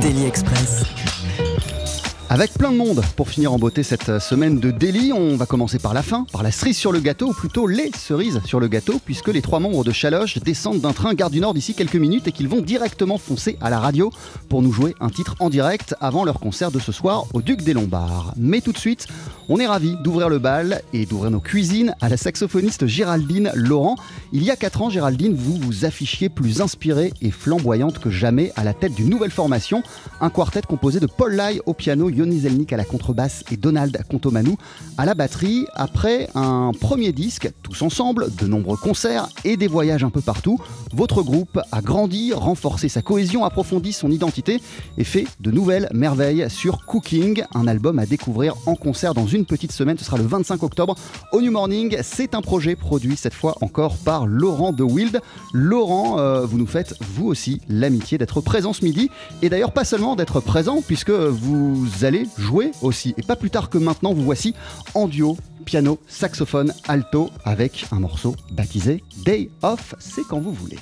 Daily Express. Avec plein de monde pour finir en beauté cette semaine de délit, on va commencer par la fin, par la cerise sur le gâteau, ou plutôt les cerises sur le gâteau, puisque les trois membres de Chaloche descendent d'un train Gare du Nord d'ici quelques minutes et qu'ils vont directement foncer à la radio pour nous jouer un titre en direct avant leur concert de ce soir au Duc des Lombards. Mais tout de suite, on est ravis d'ouvrir le bal et d'ouvrir nos cuisines à la saxophoniste Géraldine Laurent. Il y a 4 ans, Géraldine, vous vous affichiez plus inspirée et flamboyante que jamais à la tête d'une nouvelle formation, un quartet composé de Paul Lai au piano, Yoni Zelnik à la contrebasse et Donald Contomanou à la batterie. Après un premier disque, tous ensemble, de nombreux concerts et des voyages un peu partout, votre groupe a grandi, renforcé sa cohésion, approfondi son identité et fait de nouvelles merveilles sur Cooking, un album à découvrir en concert dans une petite semaine. Ce sera le 25 octobre au New Morning. C'est un projet produit cette fois encore par Laurent de Wild. Laurent, euh, vous nous faites vous aussi l'amitié d'être présent ce midi et d'ailleurs pas seulement d'être présent puisque vous allez jouer aussi. Et pas plus tard que maintenant, vous voici en duo piano, saxophone, alto avec un morceau baptisé Day Off. C'est quand vous voulez.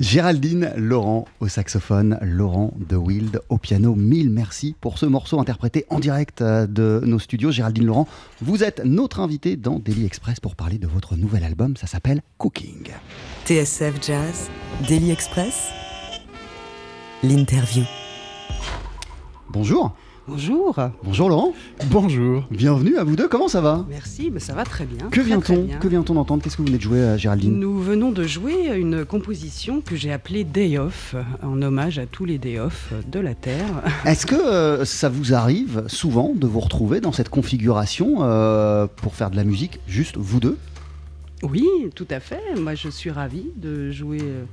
Géraldine Laurent au saxophone, Laurent de Wild au piano. Mille merci pour ce morceau interprété en direct euh, de nos studios. Géraldine Laurent, vous êtes notre invitée dans Daily Express pour parler de votre nouvel album. Ça s'appelle Cooking. TSF Jazz, Daily Express, l'interview. Bonjour. Bonjour. Bonjour Laurent. Bonjour. Bienvenue à vous deux. Comment ça va? Merci, mais ça va très bien. Que vient-on. Que vient-on d'entendre Qu'est-ce que vous venez de jouer, euh, Géraldine? Nous venons de jouer une composition que j'ai appelée Day Off, en hommage à tous les Day Off de la Terre. Est-ce que euh, ça vous arrive souvent de vous retrouver dans cette configuration euh, pour faire de la musique, juste vous deux? Oui, tout à fait. Moi, je suis ravie de jouer euh,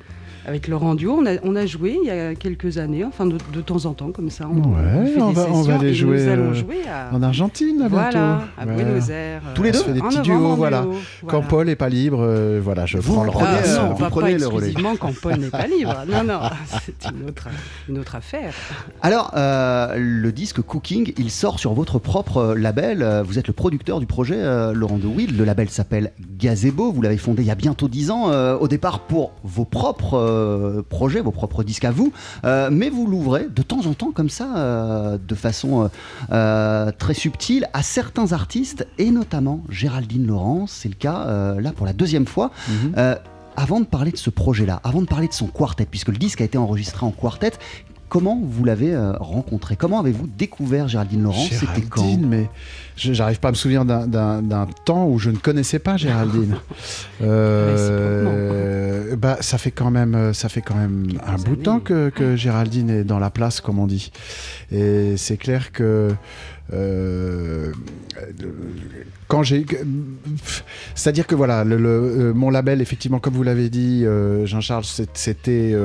avec Laurent Duo. On a, on a joué il y a quelques années, enfin de, de temps en temps, comme ça. On, Ouais, fait on des va- on va aller jouer, Nous allons euh, jouer à, En Argentine, là, bientôt. voilà, à Ouais. Buenos Aires. Tous les euh, deux On se fait des petits duos, voilà. Quand. Paul est pas libre, euh, voilà, je Vous prends le prenez, relais. euh, non, vous pas, prenez pas le relais. exclusivement quand Paul n'est pas libre. Non, non, c'est une autre, une autre affaire. Alors, euh, le disque Cooking, il sort sur votre propre euh, label. Euh, Vous êtes le producteur du projet, euh, Laurent de Wild. Le label s'appelle Gazebo. Vous l'avez fondé il y a bientôt 10 ans, euh, au départ pour vos propres euh, projets, vos propres disques à vous. Euh, mais vous l'ouvrez de temps en temps comme ça, euh, de façon très subtile, à certains artistes, et notamment Géraldine Laurent. C'est le cas là pour la deuxième fois. Mhm. Avant de parler de ce projet-là, avant de parler de son quartet, puisque le disque a été enregistré en quartet, comment vous l'avez rencontré? Comment avez-vous découvert Géraldine Laurent C'était quand? Géraldine, mais j'arrive pas à me souvenir d'un temps où je ne connaissais pas Géraldine. Euh, bah, ça fait quand même, euh, ça fait quand même un bout de temps que, que Géraldine est dans la place, comme on dit. Et c'est clair que euh, quand j'ai, c'est-à-dire que voilà, euh, mon label, effectivement, comme vous l'avez dit, euh, Jean-Charles, c'était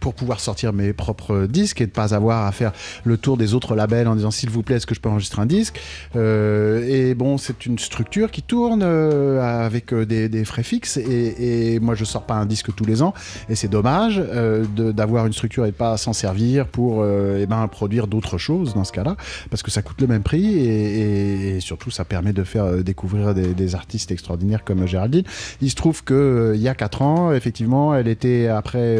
pour pouvoir sortir mes propres disques et de pas avoir à faire le tour des autres labels en disant s'il vous plaît, est-ce que je peux enregistrer un disque? Et bon, c'est une structure qui tourne avec des, frais fixes et, moi je sors pas un disque tous les ans et c'est dommage d'avoir une structure et de pas s'en servir pour eh ben, produire d'autres choses dans ce cas-là parce que ça coûte le même prix et, surtout ça permet de faire euh, découvrir des, artistes extraordinaires comme Géraldine. Il se trouve que euh, il y a 4 ans, effectivement, elle était après.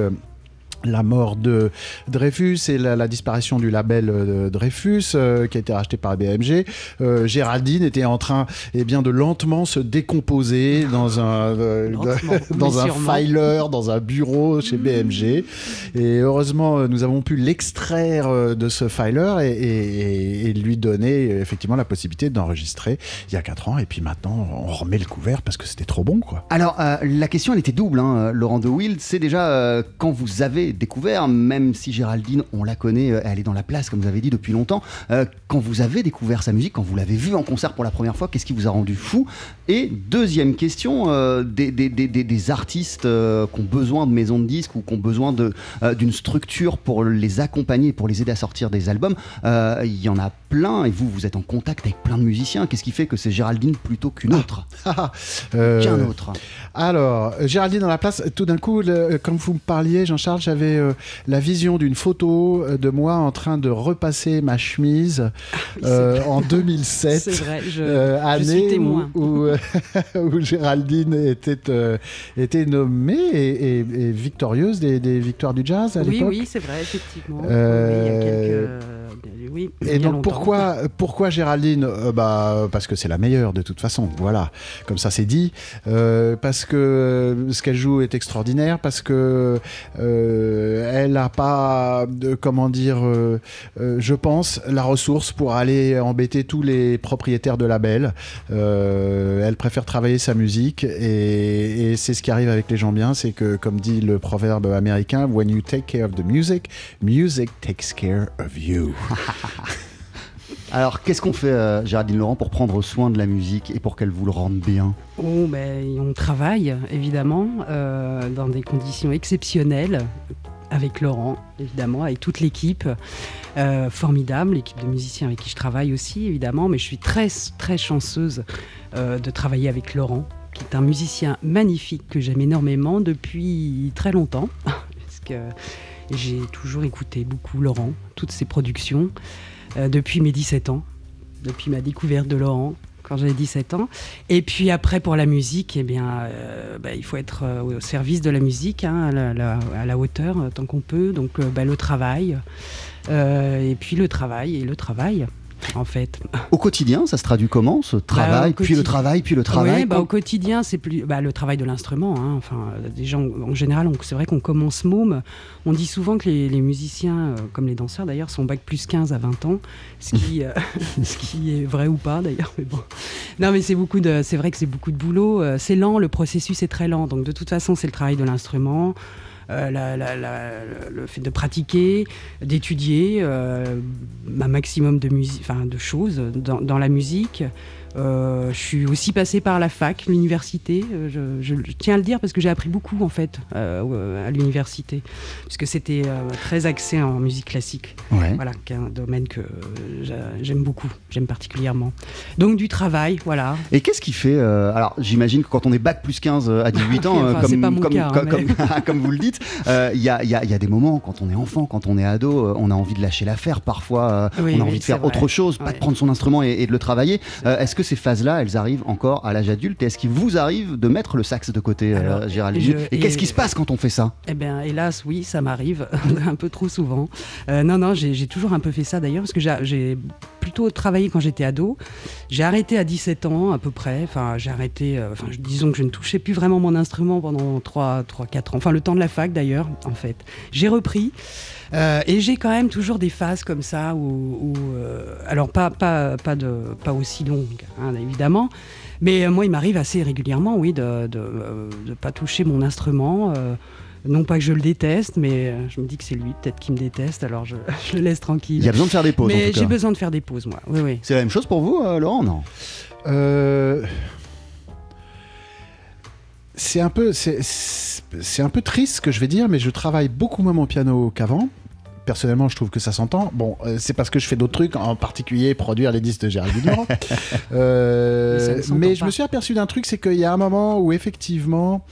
La mort de Dreyfus et la, la disparition du label euh, Dreyfus euh, qui a été racheté par BMG. Euh, Géraldine était en train eh bien, de lentement se décomposer dans un, euh, dans un sûrement. filer, dans un bureau chez BMG. Et heureusement, nous avons pu l'extraire de ce filer et, et- et lui donner effectivement la possibilité d'enregistrer il y a 4 ans. Et puis maintenant, on remet le couvert parce que c'était trop bon. quoi. Alors, euh, la question, elle était double, hein, Laurent de Wild. C'est déjà euh, quand vous avez découvert, même si Géraldine, on la connaît, euh, elle est dans la place, comme vous avez dit, depuis longtemps. euh, quand vous avez découvert sa musique, quand vous l'avez vue en concert pour la première fois, qu'est-ce qui vous a rendu fou? Et deuxième question, euh, des, des- des- des- des artistes euh, qui ont besoin de maisons de disques ou qui ont besoin d'une structure pour les accompagner, pour les aider à sortir des albums, il y en a plein et vous, vous êtes en contact avec plein de musiciens. Qu'est-ce qui fait que c'est Géraldine plutôt qu'une autre? Euh, Qu'un autre Alors, Géraldine dans la place, tout d'un coup, le- comme vous me parliez, Jean-Charles, j'avais euh, la vision d'une photo euh, de moi en train de repasser ma chemise euh, en 2007. C'est vrai, je, euh, je année où, témoin. où, où Géraldine était, était nommée et, et- et victorieuse des, des victoires du jazz à Oui, l'époque. oui, c'est vrai, effectivement. Oui, il y a quelques... Oui, Et donc longtemps. pourquoi, pourquoi Géraldine Euh, Bah parce que c'est la meilleure de toute façon. Voilà, comme ça c'est dit. Euh, parce que euh, ce qu'elle joue est extraordinaire. Parce que euh, elle n'a pas, de, comment dire, je pense, la ressource pour aller embêter tous les propriétaires de labels. Elle préfère travailler sa musique et, et c'est ce qui arrive avec les gens bien, c'est que comme dit le proverbe américain, when you take care of the music, music takes care of you. Alors, qu'est-ce qu'on fait, euh, Géraldine Laurent, pour prendre soin de la musique et pour qu'elle vous le rende bien? Oh, ben, on travaille, évidemment, euh, dans des conditions exceptionnelles, avec Laurent, évidemment, avec toute l'équipe. Euh, formidable, l'équipe de musiciens avec qui je travaille aussi, évidemment, mais je suis très, très chanceuse euh, de travailler avec Laurent, qui est un musicien magnifique que j'aime énormément depuis très longtemps, parce que j'ai toujours écouté beaucoup Laurent, toutes ses productions, euh, depuis mes 17 ans, depuis ma découverte de Laurent quand j'avais 17 ans. Et puis après, pour la musique, eh bien, euh, bah, il faut être euh, au service de la musique, hein, à, la, à la hauteur, tant qu'on peut. Donc, bah, le travail. Et puis le travail, et le travail, en fait. Au quotidien, ça se traduit comment ce travail, puis le travail, puis le travail Oui, bah, au quotidien, c'est plus bah, le travail de l'instrument. hein. Enfin, euh, des gens, en général, on- c'est vrai qu'on commence môme. On dit souvent que les, les musiciens, euh, comme les danseurs d'ailleurs, sont bac plus 15 à 20 ans, ce qui, euh, ce qui est vrai ou pas d'ailleurs. Mais bon, non, mais c'est beaucoup de, c'est vrai que c'est beaucoup de boulot. C'est lent, le processus est très lent. Donc de toute façon, c'est le travail de l'instrument. Euh, le fait de pratiquer, d'étudier euh, un maximum de, choses dans la musique. Euh, je suis aussi passée par la fac, l'université. euh, Je, je- je tiens à le dire parce que j'ai appris beaucoup en fait euh, à l'université, puisque c'était très axé en musique classique. Ouais. Voilà, qui est un domaine que j'a- j'aime beaucoup, j'aime particulièrement. Donc du travail, voilà. Et qu'est-ce qui fait Alors, j'imagine que quand on est bac plus 15 à 18 ans, Enfin, comme, c'est pas mon comme, cas, comme, mais- comme- comme vous le dites, il y, a, il y a- il y a des moments, quand on est enfant, quand on est ado, on a envie de lâcher l'affaire. Parfois, Oui, on a envie de faire vrai. autre chose, pas de prendre son instrument et, et de le travailler. Est-ce que ces phases-là, elles arrivent encore à l'âge adulte Et est-ce qu'il vous arrive de mettre le sax de côté, euh, Alors, Géraldine je- Et qu'est-ce qui se passe quand on fait ça? Eh bien, hélas, oui, ça m'arrive un peu trop souvent. Euh, non, non, j'ai toujours un peu fait ça d'ailleurs, parce que j'ai- plutôt travaillé quand j'étais ado. J'ai arrêté à 17 ans à peu près. Enfin, j'ai arrêté, euh, enfin, disons que je ne touchais plus vraiment mon instrument pendant 3, 3 4 ans. Enfin, le temps de la fac d'ailleurs, en fait. J'ai repris. Euh, et j'ai quand même toujours des phases comme ça où, où, euh, alors pas, pas, pas, de, pas aussi longues, hein, évidemment, mais euh, moi il m'arrive assez régulièrement, oui, de de, de pas toucher mon instrument. euh, non pas que je le déteste, mais je me dis que c'est lui peut-être qui me déteste, alors je, je le laisse tranquille. Il y a besoin de faire des pauses. mais j'ai besoin de faire des pauses, moi. Oui, oui. C'est la même chose pour vous, euh, Laurent Non? Euh, C'est un peu, c'est un peu triste ce que je vais dire, mais je travaille beaucoup moins mon piano qu'avant. Personnellement, je trouve que ça s'entend. Bon, euh, c'est parce que je fais d'autres trucs, en particulier produire les disques de Laurent. Euh, Mais je me suis aperçu d'un truc, c'est qu'il y a un moment où effectivement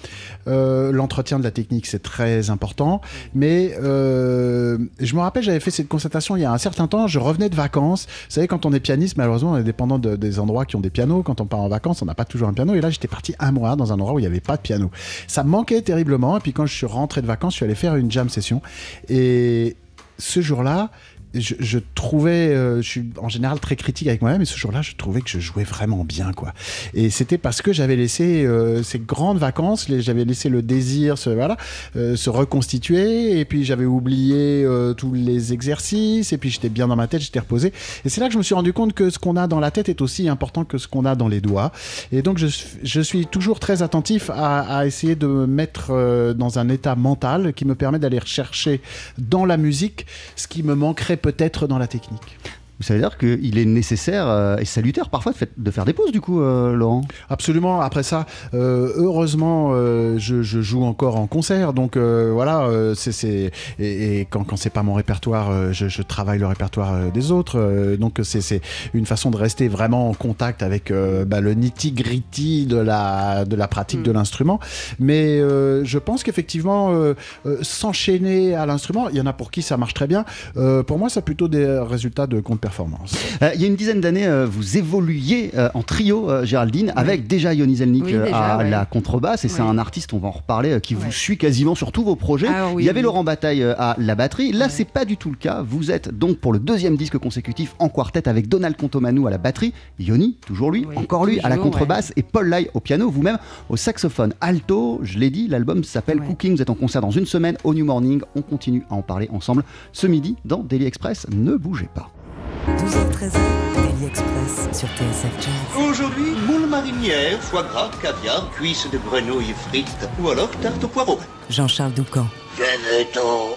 euh, l'entretien de la technique c'est très important. Mais je me rappelle, j'avais fait cette constatation il y a un certain temps. Je revenais de vacances. Vous savez, quand on est pianiste, malheureusement, on est dépendant de- des endroits qui ont des pianos. Quand on part en vacances, on n'a pas toujours un piano. Et là, j'étais parti un mois dans un endroit où il n'y avait pas de piano. Ça me manquait terriblement. Et puis quand je suis rentré de vacances, je suis allé faire une jam session. Et ce jour-là, je, je trouvais, euh, je suis en général très critique avec moi-même, et ce jour-là, je trouvais que je jouais vraiment bien, quoi. Et c'était parce que j'avais laissé euh, ces grandes vacances, j'avais laissé le désir se, voilà, euh, se reconstituer, et puis j'avais oublié euh, tous les exercices, et puis j'étais bien dans ma tête, j'étais reposé. Et c'est là que je me suis rendu compte que ce qu'on a dans la tête est aussi important que ce qu'on a dans les doigts. Et donc, je, je suis toujours très attentif à, à essayer de me mettre euh, dans un état mental qui me permet d'aller rechercher dans la musique ce qui me manquerait peut-être dans la technique. Ça veut dire qu'il est nécessaire euh, et salutaire parfois de, fait- de faire des pauses, du coup, euh, Laurent? Absolument. Après ça, euh, heureusement, euh, je, je joue encore en concert, donc euh, voilà. euh, c'est c'est et, et quand, quand c'est pas mon répertoire, euh, je, je travaille le répertoire euh, des autres. euh, donc c'est une façon de rester vraiment en contact avec euh, bah, le nitty gritty de la de la pratique Mm. de l'instrument. Mais euh, je pense qu'effectivement, euh, euh, s'enchaîner à l'instrument, il y en a pour qui ça marche très bien. Euh, pour moi, c'est plutôt des résultats de compte performance. Euh, Il y a une dizaine d'années, euh, vous évoluiez euh, en trio, euh, Géraldine, avec déjà Yoni Zelnik Oui, déjà, à ouais. la contrebasse, et c'est un artiste, on va en reparler, euh, qui vous suit quasiment sur tous vos projets. Ah oui, Il y avait oui. Laurent Bataille euh, à la batterie. Là, Ouais. c'est pas du tout le cas. Vous êtes donc pour le deuxième disque consécutif en quartet avec Donald Contomanou à la batterie, Yoni, toujours lui, Oui, encore lui, à la contrebasse, et Paul Lai au piano, vous-même au saxophone alto. Je l'ai dit, l'album s'appelle Ouais. Cooking. Vous êtes en concert dans une semaine au New Morning. On continue à en parler ensemble ce midi dans Daily Express. Ne bougez pas. 12h13, Daily Express sur TSF Jazz. Aujourd'hui, moule marinière, foie gras, caviar, cuisses de grenouille frites ou alors tarte au poireau. Jean-Charles Doucan. Venez-t'en.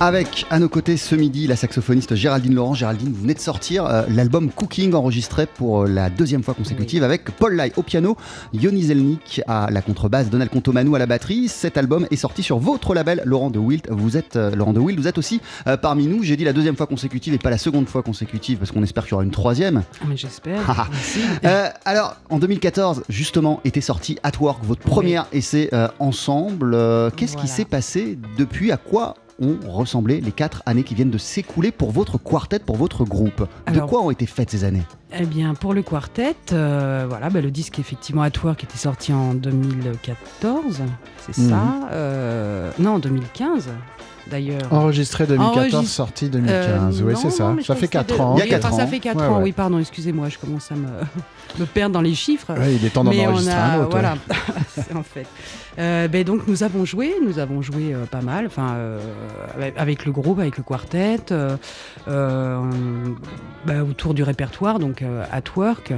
Avec à nos côtés ce midi la saxophoniste Géraldine Laurent. Géraldine, vous venez de sortir euh, l'album Cooking enregistré pour euh, la deuxième fois consécutive avec Paul Lai au piano, Yoni Zelnik à la contrebasse, Donald Contomanu à la batterie. Cet album est sorti sur votre label Laurent de Wild. Vous êtes euh, Laurent de Wild, vous êtes aussi euh, parmi nous. J'ai dit la deuxième fois consécutive et pas la seconde fois consécutive parce qu'on espère qu'il y aura une troisième. Ah, mais j'espère. Ah. Euh, alors, en 2014, justement, était sorti At Work, votre premier essai euh, ensemble. Qu'est-ce qui s'est passé? Depuis À quoi ont ressemblé les quatre années qui viennent de s'écouler pour votre quartet, pour votre groupe De quoi ont été faites ces années Eh bien, pour le quartet, euh, voilà, bah, le disque effectivement At Work était sorti en 2014, c'est Mhm. ça euh, Non, en 2015 d'ailleurs. Enregistré 2014, Enregistre- sorti 2015. Euh, oui, c'est ça. Ça fait que c'était 4 de- ans. Il y a oui, quatre enfin, Ça ans. fait 4 Ouais, ans, ouais. oui, pardon, excusez-moi, je commence à me, me perdre dans les chiffres. Ouais, il est temps d'en enregistrer a, un autre. voilà, c'est en fait. Euh, ben donc nous avons joué, nous avons joué euh, pas mal, enfin avec- le groupe, avec le quartet, bah, autour du répertoire, donc at work.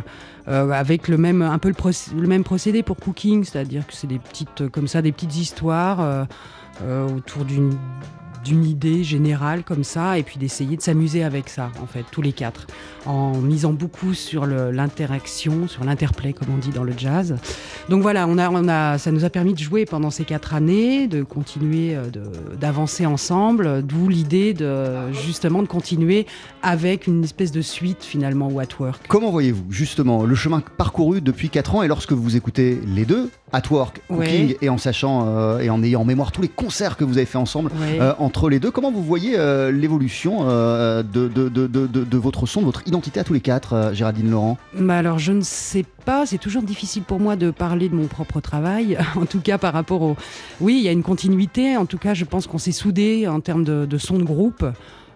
euh, avec le même un peu le, même procédé pour cooking, c'est-à-dire que c'est des petites comme ça des petites histoires euh, autour d'une d'une idée générale comme ça et puis d'essayer de s'amuser avec ça en fait tous les quatre en misant beaucoup sur l'interaction sur l'interplay comme on dit dans le jazz donc voilà on a, on a ça nous a permis de jouer pendant ces quatre années de continuer euh, d'avancer ensemble d'où l'idée de justement de continuer avec une espèce de suite finalement ou at work Comment voyez-vous justement le chemin parcouru depuis 4 ans et lorsque vous écoutez les deux, At Work, Cooking, Ouais. et en sachant euh, et en ayant en mémoire tous les concerts que vous avez fait ensemble Ouais. euh, entre les deux, comment vous voyez euh, l'évolution euh, de, votre son, de votre identité à tous les quatre, euh, Géraldine Laurent? Bah alors je ne sais pas, c'est toujours difficile pour moi de parler de mon propre travail, en tout cas par rapport au... Oui, il y a une continuité, en tout cas je pense qu'on s'est soudés en termes de son de groupe.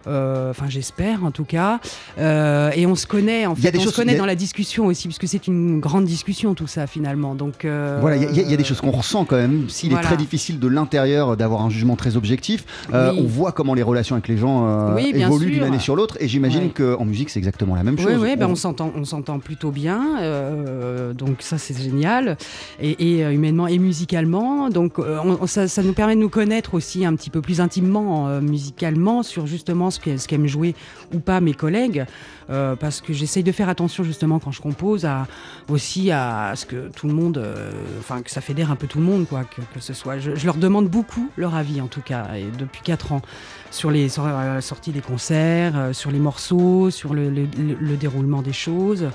Euh, Enfin, j'espère en tout cas. Euh, et on se connaît, en Il y a fait. des on choses- se connaît a- dans la discussion aussi, puisque c'est une grande discussion tout ça finalement. Donc euh, Voilà, il y, a- y des choses qu'on ressent quand même, s'il Voilà. est très difficile de l'intérieur d'avoir un jugement très objectif. Oui. On voit comment les relations avec les gens Oui, évoluent d'une année sur l'autre, et j'imagine Ouais. qu'en musique c'est exactement la même chose. Oui, oui, ben On- on s'entend, on s'entend plutôt bien, euh, donc ça c'est génial, et, et, humainement et musicalement, donc on- on- ça, ça nous permet de nous connaître aussi un petit peu plus intimement euh, musicalement sur justement ce qu'aiment jouer ou pas mes collègues, euh, parce que j'essaye de faire attention justement quand je compose aussi à ce que tout le monde, euh, enfin que ça fédère un peu tout le monde, quoi, que, ce soit. Je, leur demande beaucoup leur avis en tout cas, depuis quatre ans sur les sur la sortie des concerts, euh, sur les morceaux, sur le, le- le- le déroulement des choses.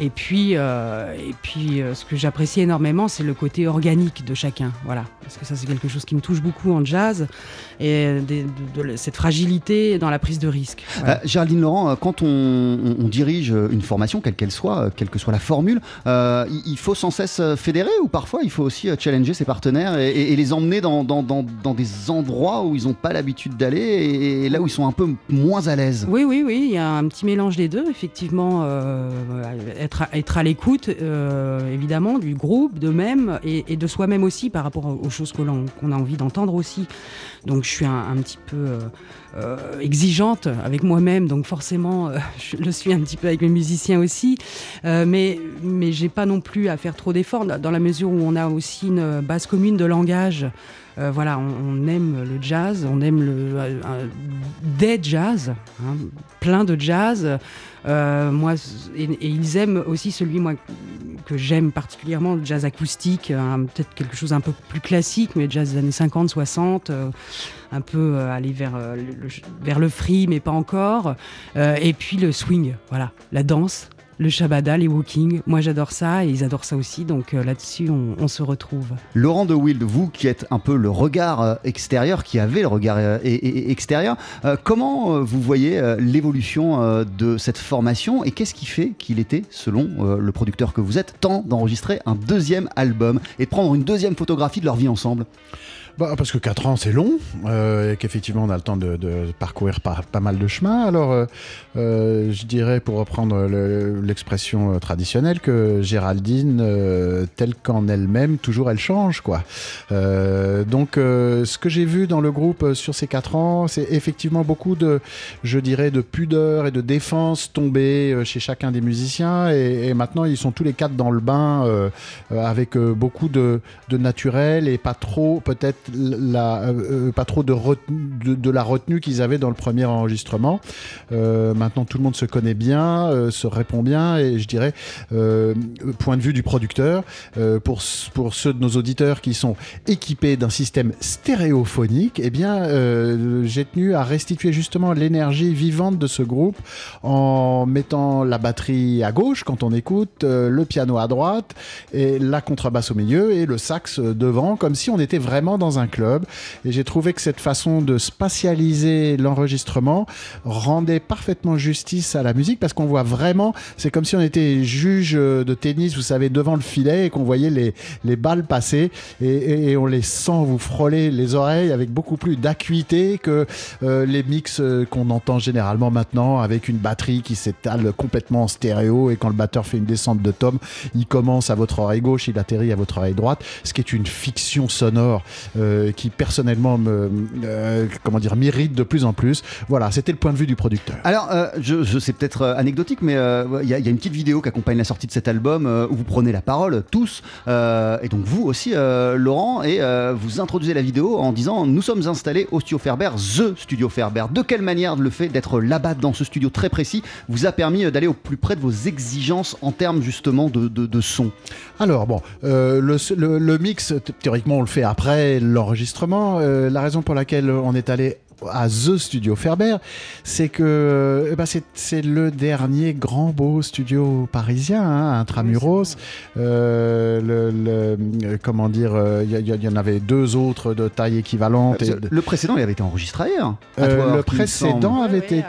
Et puis, euh, et puis euh, ce que j'apprécie énormément, c'est le côté organique de chacun. Voilà, parce que ça, c'est quelque chose qui me touche beaucoup en jazz et de, cette fragilité dans la prise de risque. Voilà. Euh, Géraldine Laurent, euh, quand on, on- dirige une formation, quelle qu'elle soit, euh, quelle que soit la formule, euh, il, faut sans cesse euh, fédérer ou parfois il faut aussi challenger ses partenaires et, les emmener dans, des endroits où ils n'ont pas l'habitude d'aller et, là où ils sont un peu moins à l'aise? Oui, oui, oui, il y a un petit mélange des deux, effectivement. être, à, l'écoute, évidemment, du groupe, de même, et, de soi-même aussi, par rapport aux choses qu'on a envie d'entendre aussi. Donc, je suis un petit peu euh, exigeante avec moi-même, donc forcément, euh, je le suis un petit peu avec mes musiciens aussi. Euh, mais mais j'ai pas non plus à faire trop d'efforts, dans la mesure où on a aussi une base commune de langage. Voilà, on, aime le jazz, on aime le, des jazz, hein, plein de jazz. Euh, moi, et, ils aiment aussi celui moi que j'aime particulièrement, le jazz acoustique, hein, peut-être quelque chose un peu plus classique, mais jazz des années 50, 60, euh, un peu euh, aller vers, le, vers le free, mais pas encore. Et puis le swing, voilà, la danse. Le shabada, les walking, moi j'adore ça et ils adorent ça aussi, donc euh, là-dessus on, on se retrouve. Laurent de Wild, vous qui êtes un peu le regard euh, extérieur, qui avez le regard euh, et- extérieur, euh, comment euh, vous voyez euh, l'évolution euh, de cette formation et qu'est-ce qui fait qu'il était, selon euh, le producteur que vous êtes, temps d'enregistrer un deuxième album et de prendre une deuxième photographie de leur vie ensemble? Bah, parce que 4 ans, c'est long, euh, et qu'effectivement, on a le temps de, de parcourir par, pas mal de chemins. Alors, euh, euh, je dirais, pour reprendre le- l'expression euh, traditionnelle que Géraldine, euh, telle qu'en elle-même, toujours elle change, quoi. Euh, donc, ce que j'ai vu dans le groupe sur ces quatre ans, c'est effectivement beaucoup de, je dirais, de pudeur et de défense tombée chez chacun des musiciens. Et, maintenant, ils sont tous les quatre dans le bain avec beaucoup de, de naturel et pas trop, peut-être, la, pas trop de, de, de la retenue qu'ils avaient dans le premier enregistrement. Maintenant, tout le monde se connaît bien, se répond bien, et je dirais, euh, point de vue du producteur, euh, pour, pour ceux de nos auditeurs qui sont équipés d'un système stéréophonique, eh bien, euh, j'ai tenu à restituer justement l'énergie vivante de ce groupe en mettant la batterie à gauche quand on écoute, le piano à droite, et la contrebasse au milieu, et le sax devant, comme si on était vraiment dans un club. Et j'ai trouvé que cette façon de spatialiser l'enregistrement rendait parfaitement justice à la musique parce qu'on voit vraiment, c'est comme si on était juge euh, de tennis, vous savez, devant le filet et qu'on voyait les, les balles passer et, on les sent vous frôler les oreilles avec beaucoup plus d'acuité que euh, les mix euh, qu'on entend généralement maintenant avec une batterie qui s'étale complètement en stéréo et quand le batteur fait une descente de tom, il commence à votre oreille gauche, il atterrit à votre oreille droite, ce qui est une fiction sonore qui personnellement me, comment dire, m'irrite de plus en plus. Voilà, c'était le point de vue du producteur. Alors, je, je sais peut-être anecdotique, mais il il y a une petite vidéo qui accompagne la sortie de cet album euh, où vous prenez la parole tous, euh, et donc vous aussi, euh, Laurent, et vous introduisez la vidéo en disant Nous sommes installés au studio Ferber, The Studio Ferber. De quelle manière le fait d'être là-bas dans ce studio très précis vous a permis d'aller au plus près de vos exigences en termes justement de, de- son? Alors bon, le, mix, théoriquement, on le fait après l'enregistrement. La raison pour laquelle on est allé à The Studio Ferber, c'est que eh ben, c'est c'est le dernier grand beau studio parisien, hein, intramuros. Euh, le, le- euh, comment dire, euh, il y, il y en avait deux autres de taille équivalente. et- Le précédent, il avait été enregistré ailleurs. Euh, Twork, le précédent avait été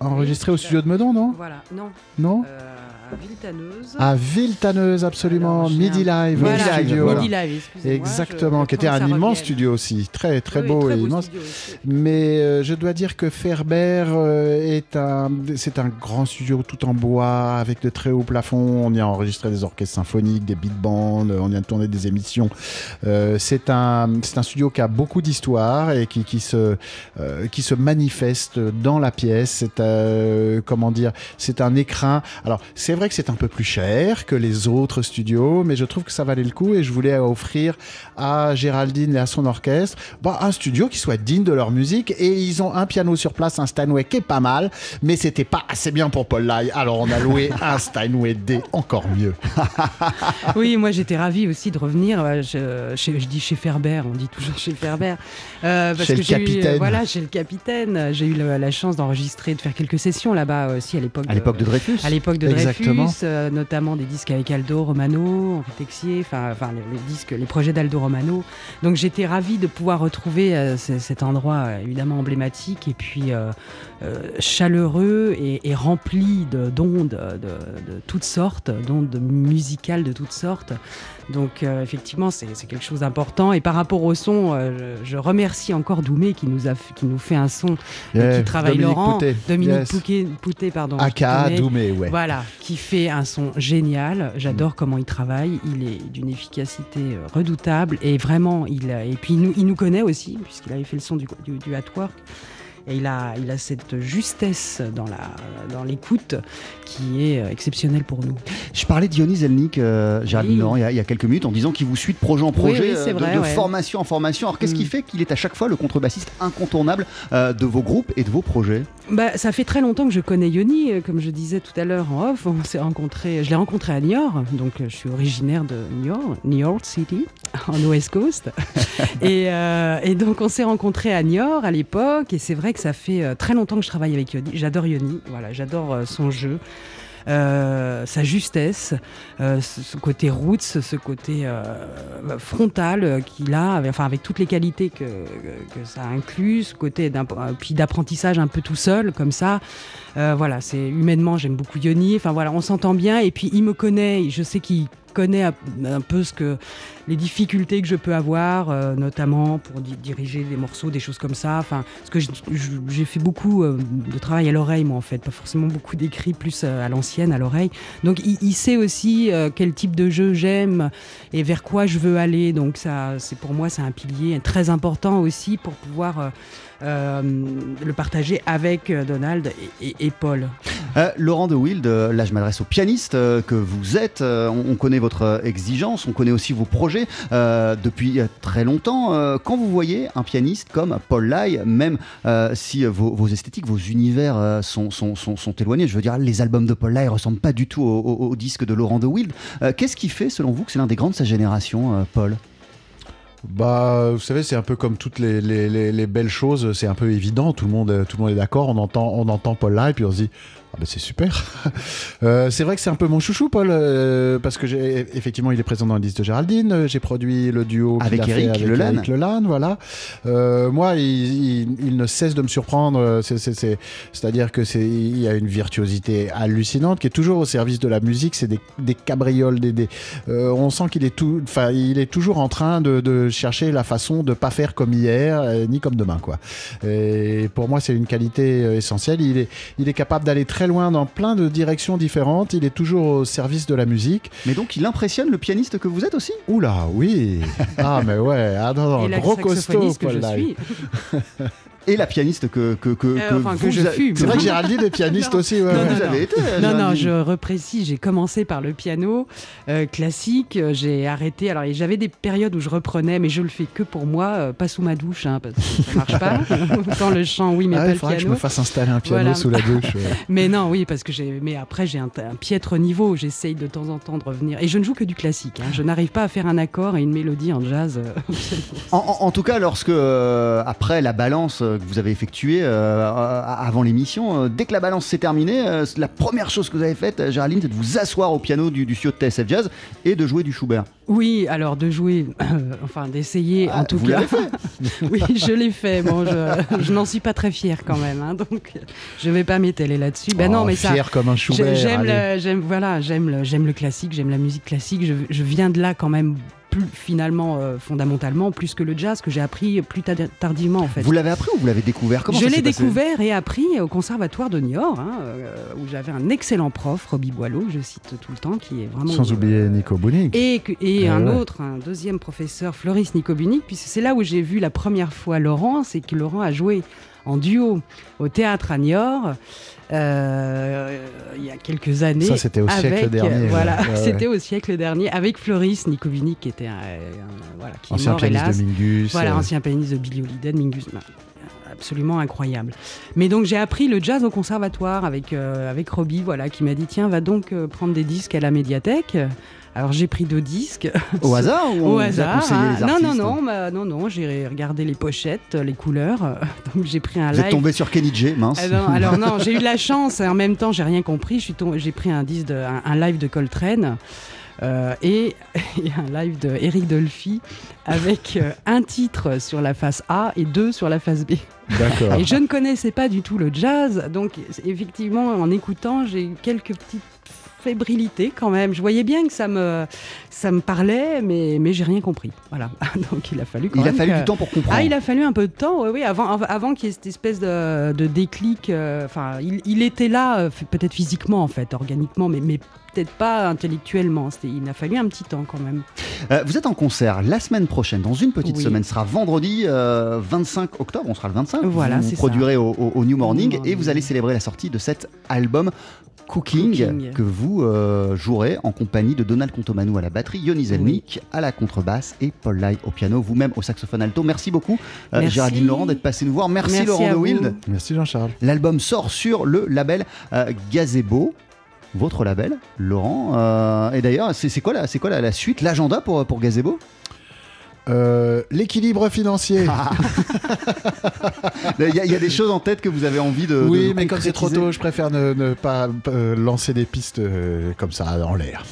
enregistré au studio de Meudon, non? Voilà, non. Non? Euh, Villetaneuse. À Villetaneuse, absolument. Alors, Midi Live, Voilà, studio. Midi Live, excusez-moi, Exactement, je- qui était un immense studio aussi, très très Oui, beau très et beau immense. Mais euh, je dois dire que Ferber euh, est un, c'est un grand studio tout en bois avec de très hauts plafonds. On y a enregistré des orchestres symphoniques, des beat bands, on y a tourné des émissions. Euh, c'est un, c'est un studio qui a beaucoup d'histoire et qui, qui se, euh, qui se manifeste dans la pièce. C'est euh, comment dire, c'est un écrin. Alors c'est vrai que c'est un peu plus cher que les autres studios, mais je trouve que ça valait le coup et je voulais offrir à Géraldine et à son orchestre bah, un studio qui soit digne de leur musique et ils ont un piano sur place, un Steinway qui est pas mal, mais c'était pas assez bien pour Paul Lai. Alors on a loué un Steinway D encore mieux. Oui, moi j'étais ravie aussi de revenir. euh, Je, dis chez Ferber, on dit toujours chez Ferber. Euh, parce Chez que le j'ai eu, capitaine. euh, voilà, chez le capitaine. J'ai eu la, la chance d'enregistrer, de faire quelques sessions là-bas aussi à l'époque. À l'époque de Dreyfus. À l'époque de Exactement. Euh, notamment des disques avec Aldo Romano, Henri Texier, enfin, les, les disques, les projets d'Aldo Romano. Donc j'étais ravie de pouvoir retrouver euh, ce- cet endroit euh, évidemment emblématique et puis euh, chaleureux et, et rempli de- d'ondes de, de toutes sortes, d'ondes musicales de toutes sortes. Donc effectivement, c'est quelque chose d'important. Et par rapport au son, je, je remercie encore Doumé qui nous a qui nous fait un son Yeah, qui travaille Dominique Laurent, Poutet, Dominique yes. Pouquet- Poutet, pardon. Aka Doumé. Doumé, ouais. Voilà, qui fait un son génial. J'adore comment il travaille. Il est d'une efficacité euh, redoutable et vraiment, il a- et puis il nous, il nous connaît aussi puisqu'il avait fait le son du, du, du At Work. Et il a, il a cette justesse dans la dans l'écoute qui est euh, exceptionnelle pour nous. Je parlais de Dionys Elnik, euh, Géraldine Oui. Laurent, il y, a, il y a quelques minutes, en disant qu'il vous suit de projet en projet, oui, c'est euh, de, vrai, de ouais. formation en formation. Alors qu'est-ce qui Mm. fait qu'il est à chaque fois le contrebassiste incontournable euh, de vos groupes et de vos projets? Bah, ça fait très longtemps que je connais Yoni, comme je disais tout à l'heure en off. On s'est rencontré, je l'ai rencontré à Niort, donc je suis originaire de Niort, Niort City, en West Coast. et, euh, et donc on s'est rencontré à Niort à l'époque, et c'est vrai que ça fait euh, très longtemps que je travaille avec Yoni. J'adore Yoni, voilà, j'adore euh, son jeu. euh, sa justesse, ce, côté roots, ce côté frontal qu'il a, avec- enfin avec toutes les qualités que, ça inclut, ce côté d'apprentissage un peu tout seul comme ça. Euh, voilà, c'est humainement j'aime beaucoup Yoni. Enfin voilà, on s'entend bien et puis il me connaît, je sais qu'il connaît un, peu ce que les difficultés que je peux avoir, euh, notamment pour di- diriger des morceaux, des choses comme ça. Enfin, parce que j'ai fait beaucoup euh, de travail à l'oreille, moi, en fait, pas forcément beaucoup d'écrits, plus à l'ancienne, à l'oreille. Donc, il, il sait aussi quel type de jeu j'aime et vers quoi je veux aller. Donc, ça, c'est pour moi, c'est un pilier très important aussi pour pouvoir euh, le partager avec euh, Donald et, Paul. Euh, Laurent de Wild, là je m'adresse au pianiste que vous êtes. On, on connaît votre exigence, on connaît aussi vos projets depuis très longtemps. Quand vous voyez un pianiste comme Paul Lai, même si vos, esthétiques, vos univers sont, sont, sont, éloignés, je veux dire, les albums de Paul Lai ressemblent pas du tout au, au- au disque de Laurent de Wild. Qu'est-ce qui fait, selon vous, que c'est l'un des grands de sa génération, Paul? Bah, vous savez, c'est un peu comme toutes les, les- les- les belles choses, c'est un peu évident. Tout le monde, tout le monde est d'accord. On entend, on entend Paul là et puis on se dit, ah ben c'est super. Euh, c'est vrai que c'est un peu mon chouchou, Paul, euh, parce que j'ai effectivement, il est présent dans le disque de Géraldine. euh, J'ai produit le duo Avec Eric avec Lelanne. Eric Lelanne, voilà. Euh, moi, il, il- il ne cesse de me surprendre. c'est- c'est- c'est- C'est-à-dire que c'est, il y a une virtuosité hallucinante qui est toujours au service de la musique. C'est des, des cabrioles, des, des- on sent qu'il est tout, enfin, il est toujours en train de, de chercher la façon de pas faire comme hier ni comme demain, quoi. Et pour moi, c'est une qualité essentielle. Il est, il est capable d'aller très loin dans plein de directions différentes. Il est toujours au service de la musique. Mais donc il impressionne le pianiste que vous êtes aussi Oula, oui. Ah, mais ouais. Ah non, non, et la gros costaud, que Paul je suis. Et la pianiste que, que, que, Euh, enfin, que je a- fus, C'est vrai que Géraldine est pianiste aussi. ouais, Non, ouais. vous non, avez été. Non, non, je reprécise, j'ai commencé par le piano euh, classique, euh, j'ai arrêté. Alors, j'avais des périodes où je reprenais, mais je le fais que pour moi, euh, pas sous ma douche, hein, parce que ça marche pas. Quand le chant, oui, mais Ah, pas il le faudrait que je piano. me fasse installer un piano Voilà. sous la douche. Mais non, oui, parce que j'ai. Mais après, j'ai un, un piètre niveau. J'essaye de temps en temps de revenir. Et je ne joue que du classique. hein. Je n'arrive pas à faire un accord et une mélodie en jazz. En, en- en tout cas, lorsque, après la balance que vous avez effectuée euh, euh, avant l'émission, euh, dès que la balance s'est terminée, euh, la première chose que vous avez faite, euh, Géraldine, c'est de vous asseoir au piano du, du studio de TSF Jazz et de jouer du Schubert. Oui, alors de jouer, euh, enfin d'essayer Ah, en tout vous cas. fait oui, je l'ai fait. Bon, je, je n'en suis pas très fière quand même, hein, donc je vais pas m'étaler là-dessus. Ben Oh, non, mais ça. fier comme un Schubert. J'aime j'aime voilà, j'aime j'aime le classique, j'aime la musique classique. Je, je viens de là quand même plus finalement, euh, fondamentalement, plus que le jazz que j'ai appris plus ta- tardivement en fait. Vous l'avez appris ou vous l'avez découvert? Comment je l'ai découvert et appris au conservatoire de Niort, hein, euh, où j'avais un excellent prof, Roby Boileau, je cite tout le temps, qui est vraiment Sans oublier Nico Bounig. et, Eh un ouais. autre, un deuxième professeur, Floris Nicobunic, puisque c'est là où j'ai vu la première fois Laurent, c'est que Laurent a joué en duo au théâtre à Niort. Euh, il y a quelques années. Ça, c'était au siècle dernier, Voilà, ouais. Ouais, c'était au siècle dernier avec Floris Nicobunic, qui était un, un- voilà, qui est Ancien mort pianiste hélas. de Mingus. Voilà, euh, ancien pianiste de Billy Holiday, de Mingus. bah, Absolument incroyable. Mais donc j'ai appris le jazz au conservatoire avec, euh, avec Robbie, voilà, qui m'a dit tiens, va donc euh, prendre des disques à la médiathèque. Alors j'ai pris deux disques. Au hasard Au vous a hasard. conseillé hein. les Non, artistes non, non, bah, non, non, j'ai regardé les pochettes, les couleurs. Donc j'ai pris un Vous êtes live. tombé sur Kenny J, mince. Ah non, alors non, j'ai eu de la chance. et En même temps, j'ai rien compris. Je suis tombé- j'ai pris un disque, de, un, un live de Coltrane. euh, et, et un live de Eric Dolphy avec euh, un titre sur la face A et deux sur la face B. D'accord. Et je ne connaissais pas du tout le jazz, donc effectivement, en écoutant, j'ai eu quelques petites fébrilités quand même. Je voyais bien que ça me, ça me parlait, mais, mais j'ai rien compris. Voilà. Donc il a fallu quand Il a fallu que- du temps pour comprendre. ah, il a fallu un peu de temps, oui, oui, avant, av- avant qu'il y ait cette espèce de, de déclic. euh, Enfin, il, il était là, euh, peut-être physiquement, en fait, organiquement, mais, mais peut-être pas intellectuellement. Il a fallu un petit temps quand même. Euh, vous êtes en concert la semaine prochaine, dans une petite Oui. semaine, ce sera vendredi euh, 25 octobre, on sera le 25. Voilà, vous vous produirez au, au- au New Morning New et Morning. vous allez célébrer la sortie de cet album Cooking, Cooking. que vous euh, jouerez en compagnie de Donald Contomanou à la batterie, Yoni Zelnik à la contrebasse et Paul Lai au piano, vous-même au saxophone alto. Merci beaucoup euh, Merci. Géraldine Laurent d'être passé nous voir. Merci, Merci Laurent de. Wild. Merci Jean-Charles. L'album sort sur le label euh, Gazebo. Votre label, Laurent. Euh, et d'ailleurs, c'est quoi, la, c'est quoi la, la suite, l'agenda pour, pour Gazebo? Euh, L'équilibre financier. Ah. Il y, a- il y a des choses en tête que vous avez envie de. oui, de mais comme c'est trop tôt, je préfère ne, ne pas euh, lancer des pistes euh, comme ça en l'air.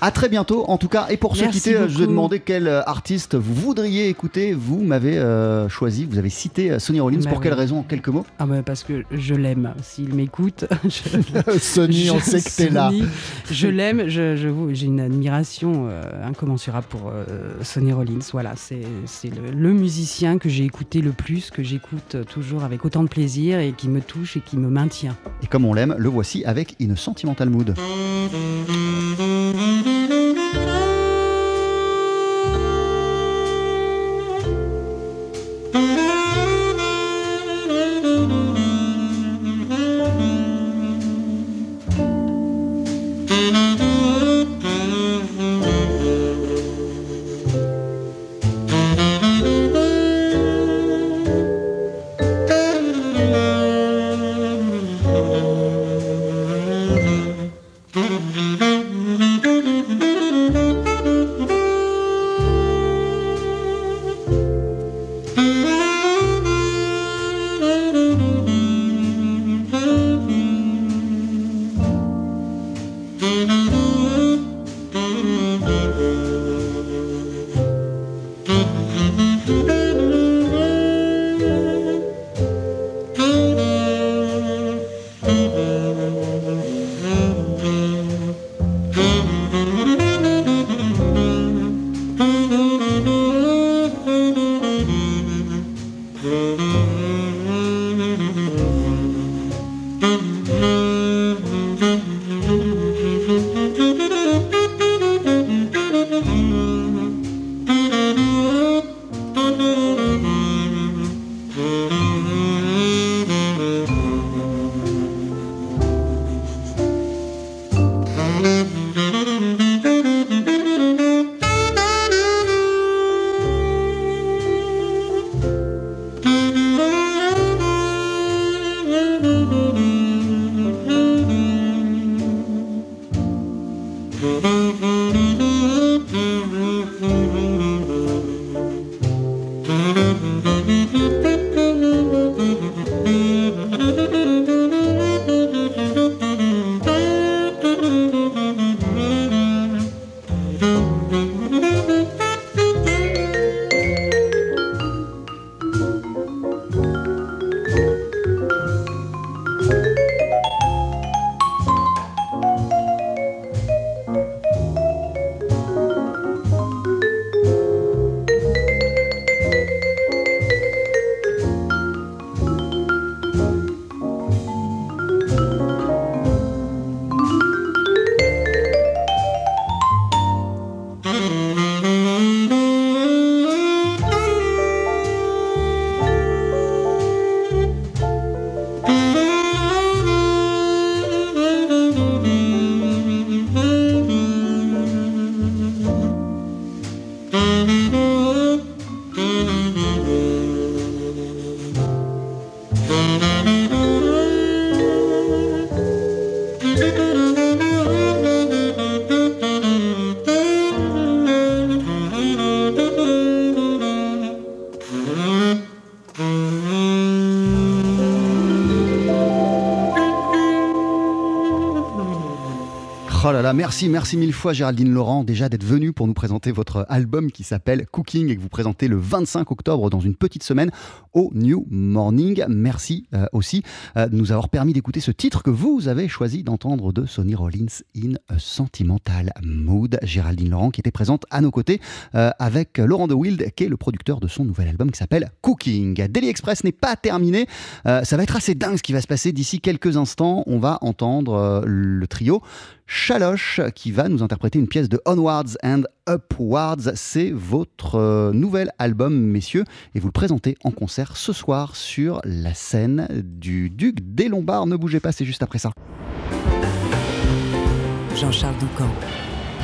À très bientôt, en tout cas. Et pour se Merci quitter, euh, je vous ai beaucoup. demandé quel artiste vous voudriez écouter. Vous m'avez euh, choisi, vous avez cité Sonny Rollins. Bah pour quelle raison? En quelques mots? Ah bah parce que je l'aime. S'il m'écoute, je, Sony, on je- sait que t'es là. Sonny, Je l'aime. Je, je j'ai une admiration euh, incommensurable pour euh, Sonny Rollins. Voilà, c'est le, le musicien que j'ai écouté le plus, que j'écoute toujours avec autant de plaisir et qui me touche et qui me maintient. Et comme on l'aime, le voici avec une Sentimental Mood. Mm-hmm. Oh là là, merci, merci mille fois Géraldine Laurent déjà d'être venue pour nous présenter votre album qui s'appelle Cooking et que vous présentez le 25 octobre dans une petite semaine au New Morning. Merci euh, aussi euh, de nous avoir permis d'écouter ce titre que vous avez choisi d'entendre de Sonny Rollins in a Sentimental Mood. Géraldine Laurent qui était présente à nos côtés euh, avec Laurent De Wild qui est le producteur de son nouvel album qui s'appelle Cooking. Daily Express n'est pas terminé. Ça va être assez dingue ce qui va se passer d'ici quelques instants. On va entendre le trio Chaloche qui va nous interpréter une pièce de Onwards and Upwards. C'est votre euh, nouvel album, messieurs, et vous le présentez en concert ce soir sur la scène du Duc des Lombards. Ne bougez pas, c'est juste après ça. Jean-Charles Doucan,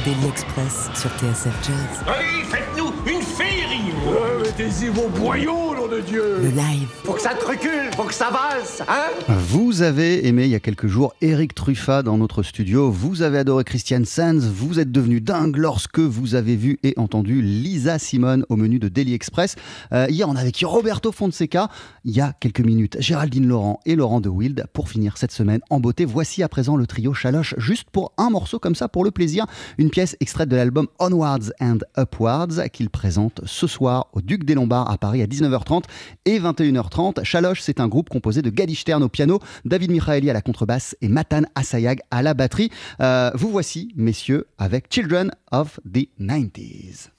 Daily Express sur TSF Jazz. Allez, faites-nous une féerie Mettez-y vos boyaux, de Dieu Le live. Faut que ça te recule, faut que ça valse, hein Vous avez aimé il y a quelques jours Eric Truffat dans notre studio, vous avez adoré Christian Sands, vous êtes devenu dingue lorsque vous avez vu et entendu Lisa Simone au menu de Daily Express. Euh, hier, on avait qui Roberto Fonseca. Il y a quelques minutes, Géraldine Laurent et Laurent de Wild pour finir cette semaine en beauté. Voici à présent le trio Chaloche, juste pour un morceau comme ça, pour le plaisir. Une pièce extraite de l'album Onwards and Upwards qu'il présente ce soir au Duc des Lombards à Paris à 19h30 et 21h30. Chaloche, c'est un groupe composé de Gadi Stern au piano, David Michaeli à la contrebasse et Matan Asayag à la batterie. Euh, vous voici, messieurs, avec Children of the 90s.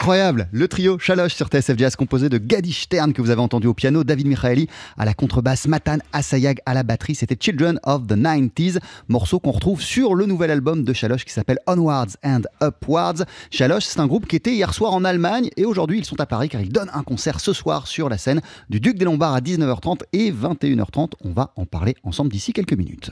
Incroyable Le trio Chaloche sur TSF Jazz composé de Gadi Stern que vous avez entendu au piano, David Michaeli à la contrebasse, Matan Asayag à la batterie. C'était Children of the 90s, morceau qu'on retrouve sur le nouvel album de Chaloche qui s'appelle Onwards and Upwards. Chaloche, c'est un groupe qui était hier soir en Allemagne et aujourd'hui ils sont à Paris car ils donnent un concert ce soir sur la scène du Duc des Lombards à 19h30 et 21h30. On va en parler ensemble d'ici quelques minutes.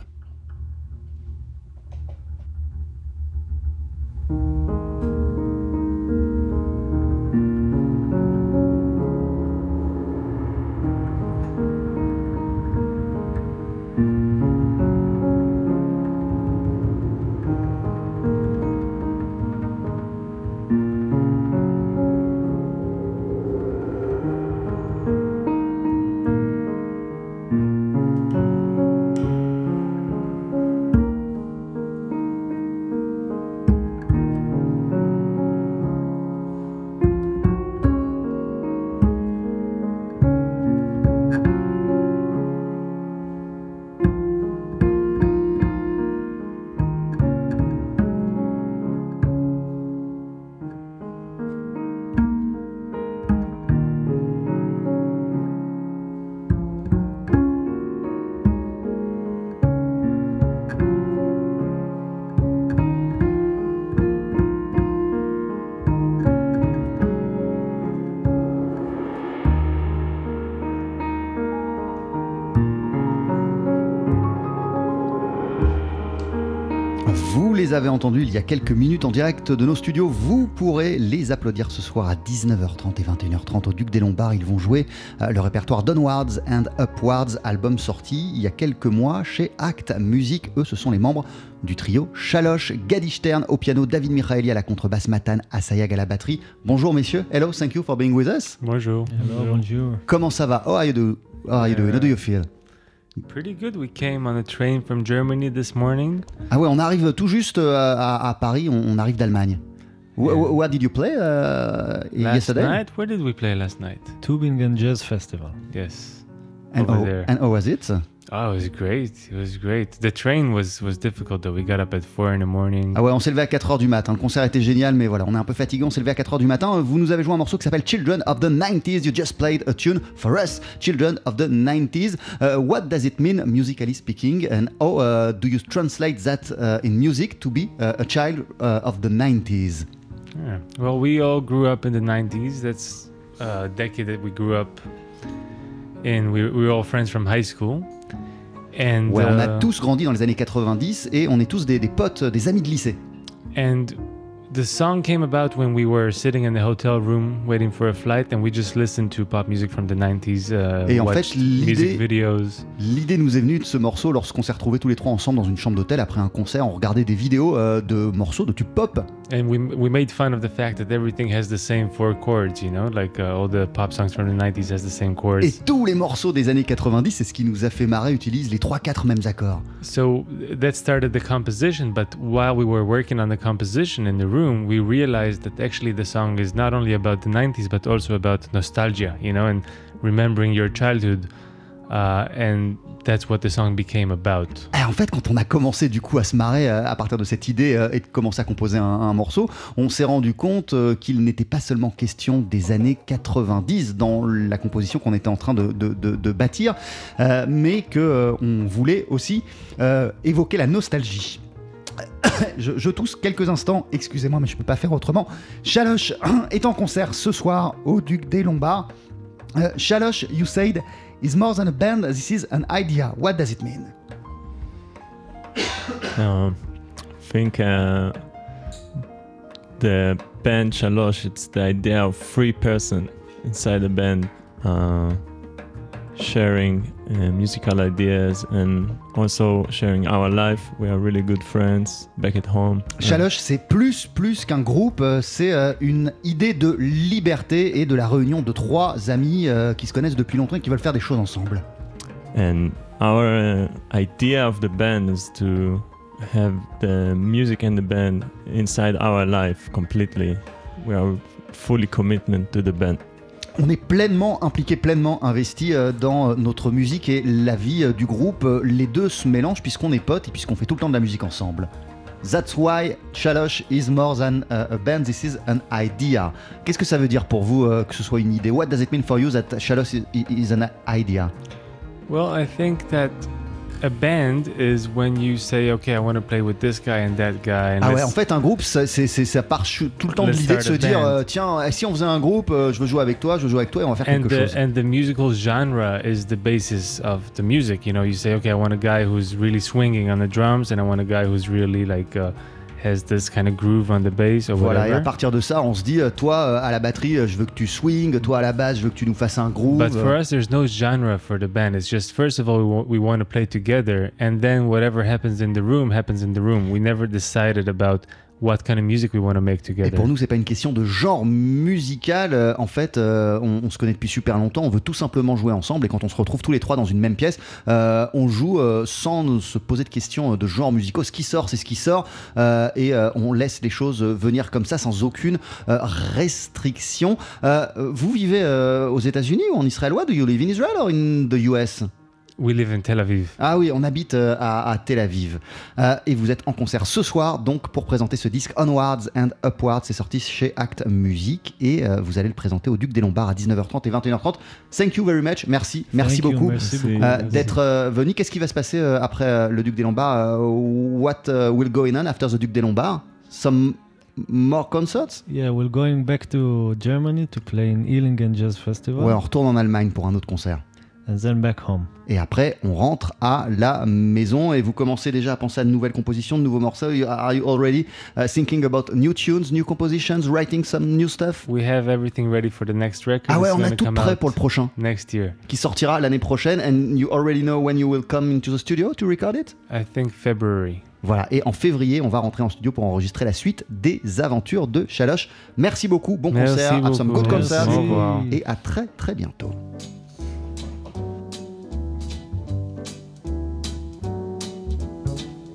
Les avez entendus il y a quelques minutes en direct de nos studios. Vous pourrez les applaudir ce soir à 19h30 et 21h30 au Duc des Lombards. Ils vont jouer euh, le répertoire Downwards and Upwards, album sorti il y a quelques mois chez Act Music. Eux, ce sont les membres du trio Chaloche, Gadi Stern au piano, David Michaeli à la contrebasse, Matan Asayag à la batterie. Bonjour messieurs. Hello, thank you for being with us. Bonjour. Hello, bonjour. Comment ça va? How are you, do- how are you doing? How do you feel? Pretty good. We came on a train from Germany this morning. Ah ouais, on arrive tout juste euh, à, à Paris, on, on arrive d'Allemagne. Wh- Yeah. wh- Where did you play uh, Last yesterday? night, where did we play last night? Tübingen Jazz Festival. Yes. And over how, there. and how was it? Oh, it was great. It was great. The train was was difficult though. We got up at four in the morning. Ah ouais, on s'est levé à 4h du matin. Le concert était génial, mais voilà, on est un peu fatigué. On s'est levé à 4h du matin. Vous nous avez joué un morceau qui s'appelle Children of the 90s. You just played a tune for us, Children of the 90s. Uh, what does it mean, musically speaking? And how uh, do you translate that uh, in music to be uh, a child uh, of the 90s? Yeah. Well, we all grew up in the 90s. That's a decade that we grew up in. We, we were all friends from high school. And Ouais, on a uh, tous grandi dans les années 90 et on est tous des, des potes, des amis de lycée. And the song came about when we were sitting in the hotel room waiting for a flight, and we just listened to pop music from the 90s. Uh, Et en fait, l'idée- music videos. L'idée nous est venue de ce morceau lorsqu'on s'est retrouvés tous les trois ensemble dans une chambre d'hôtel après un concert. On regardait des vidéos euh, de morceaux de tubes pop. And we, we made fun of the fact that everything has the same four chords, you know, like uh, all the pop songs from the 90s has the same Et chords. tous les morceaux des années 90, c'est ce qui nous a fait marrer, utilisent les 3-4 mêmes accords. So that started the composition, but while we were working on the composition in the room, we realized that actually the song is not only about the 90s, but also about nostalgia, you know, and remembering your childhood. And that's what the song became about. En fait, quand on a commencé du coup à se marrer euh, à partir de cette idée euh, et de commencer à composer un, morceau, on s'est rendu compte euh, qu'il n'était pas seulement question des années 90 dans la composition qu'on était en train de, bâtir, mais que euh, voulait aussi évoquer la nostalgie. Je, tousse quelques instants, excusez-moi, mais je peux pas faire autrement. Chaloche est en concert ce soir au Duc des Lombards. Euh, Chaloche, you said, is more than a band, this is an idea. What does it mean? Um, think uh, the band Shalosh, it's the idea of three person inside the band uh, sharing uh, musical ideas and also sharing our life. We are really good friends back at home. Chaloche, c'est plus plus qu'un groupe, euh, c'est euh, une idée de liberté et de la réunion de trois amis euh, qui se connaissent depuis longtemps et qui veulent faire des choses ensemble. And our uh, idea of the band is to have the music and the band inside our life completely. We are fully commitment to the band. On est pleinement impliqué, pleinement investi euh, dans euh, notre musique et la vie euh, du groupe. Les deux se mélangent puisqu'on est potes et puisqu'on fait tout le temps de la musique ensemble. That's why Chaloche is more than a band, this is an idea. Qu'est-ce que ça veut dire pour vous que ce soit une idée? What does it mean for you that Chaloche is, is an idea? Well, I think that a band is when you say, okay, I want to play with this guy and that guy. And Ah ouais, en fait, un groupe, ça, c'est, c'est- ça part tout le temps de l'idée de se dire euh, tiens, eh, si on faisait un groupe, euh, je veux jouer avec toi, je veux jouer avec toi et on va faire and quelque the, chose. and the musical genre is the basis of the music. You know, you say, okay, I want a guy who's really swinging on the drums, and I want a guy who's really like uh, has this kind of groove on the bass or Voilà, et à partir de ça, on se dit, euh, toi euh, à la batterie, euh, je veux que tu swing, toi à la basse, je veux que tu nous fasses un groove. But for us, there's no genre for the band. It's just first of all, we, we want to play together, and then whatever happens in the room happens in the room. We never decided about what kind of music we want to make Et together. pour nous, c'est pas une question de genre musical. euh, en fait, euh, on, on se connaît depuis super longtemps. On veut tout simplement jouer ensemble. Et quand on se retrouve tous les trois dans une même pièce, euh, on joue euh, sans se poser de questions de genre musicaux. Ce qui sort, c'est ce qui sort. euh, et euh, on laisse les choses venir comme ça, sans aucune euh, restriction. Euh, vous vivez euh, aux États-Unis ou en Israël? What do you live in Israel or in the US we live in Tel Aviv. Ah oui, on habite euh, à, à Tel Aviv. Euh, et vous êtes en concert ce soir, donc pour présenter ce disque Onwards and Upwards. C'est sorti chez Act Music et euh, vous allez le présenter au Duc des Lombards à 19h30 et 21h30. Thank you very much. Merci, merci Thank you, beaucoup euh, d'être euh, venu. Qu'est-ce qui va se passer euh, après euh, le Duc des Lombards Euh, What uh, will go on after the Duc des Lombards? Some more concerts? Yeah, we're going back to Germany to play in Illingen Jazz Festival. Ouais, on retourne en Allemagne pour un autre concert. And then back home. Et après, on rentre à la maison et vous commencez déjà à penser à de nouvelles compositions, de nouveaux morceaux. Are you already uh, thinking about new tunes, new compositions, writing some new stuff? We have everything ready for the next record. Ah ouais, on a tout prêt pour le prochain, next year. qui sortira l'année prochaine. And you already know when you will come into the studio to record it? I think February. Voilà, et en février, on va rentrer en studio pour enregistrer la suite des aventures de Chaloche. Merci beaucoup, bon Merci concert, have some beaucoup. good Merci. revoir. et à très très bientôt.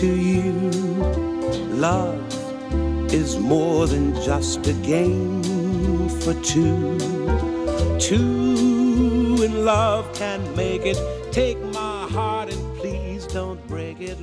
to you. Love is more than just a game for two. Two in love can make it. Take my heart and please don't break it.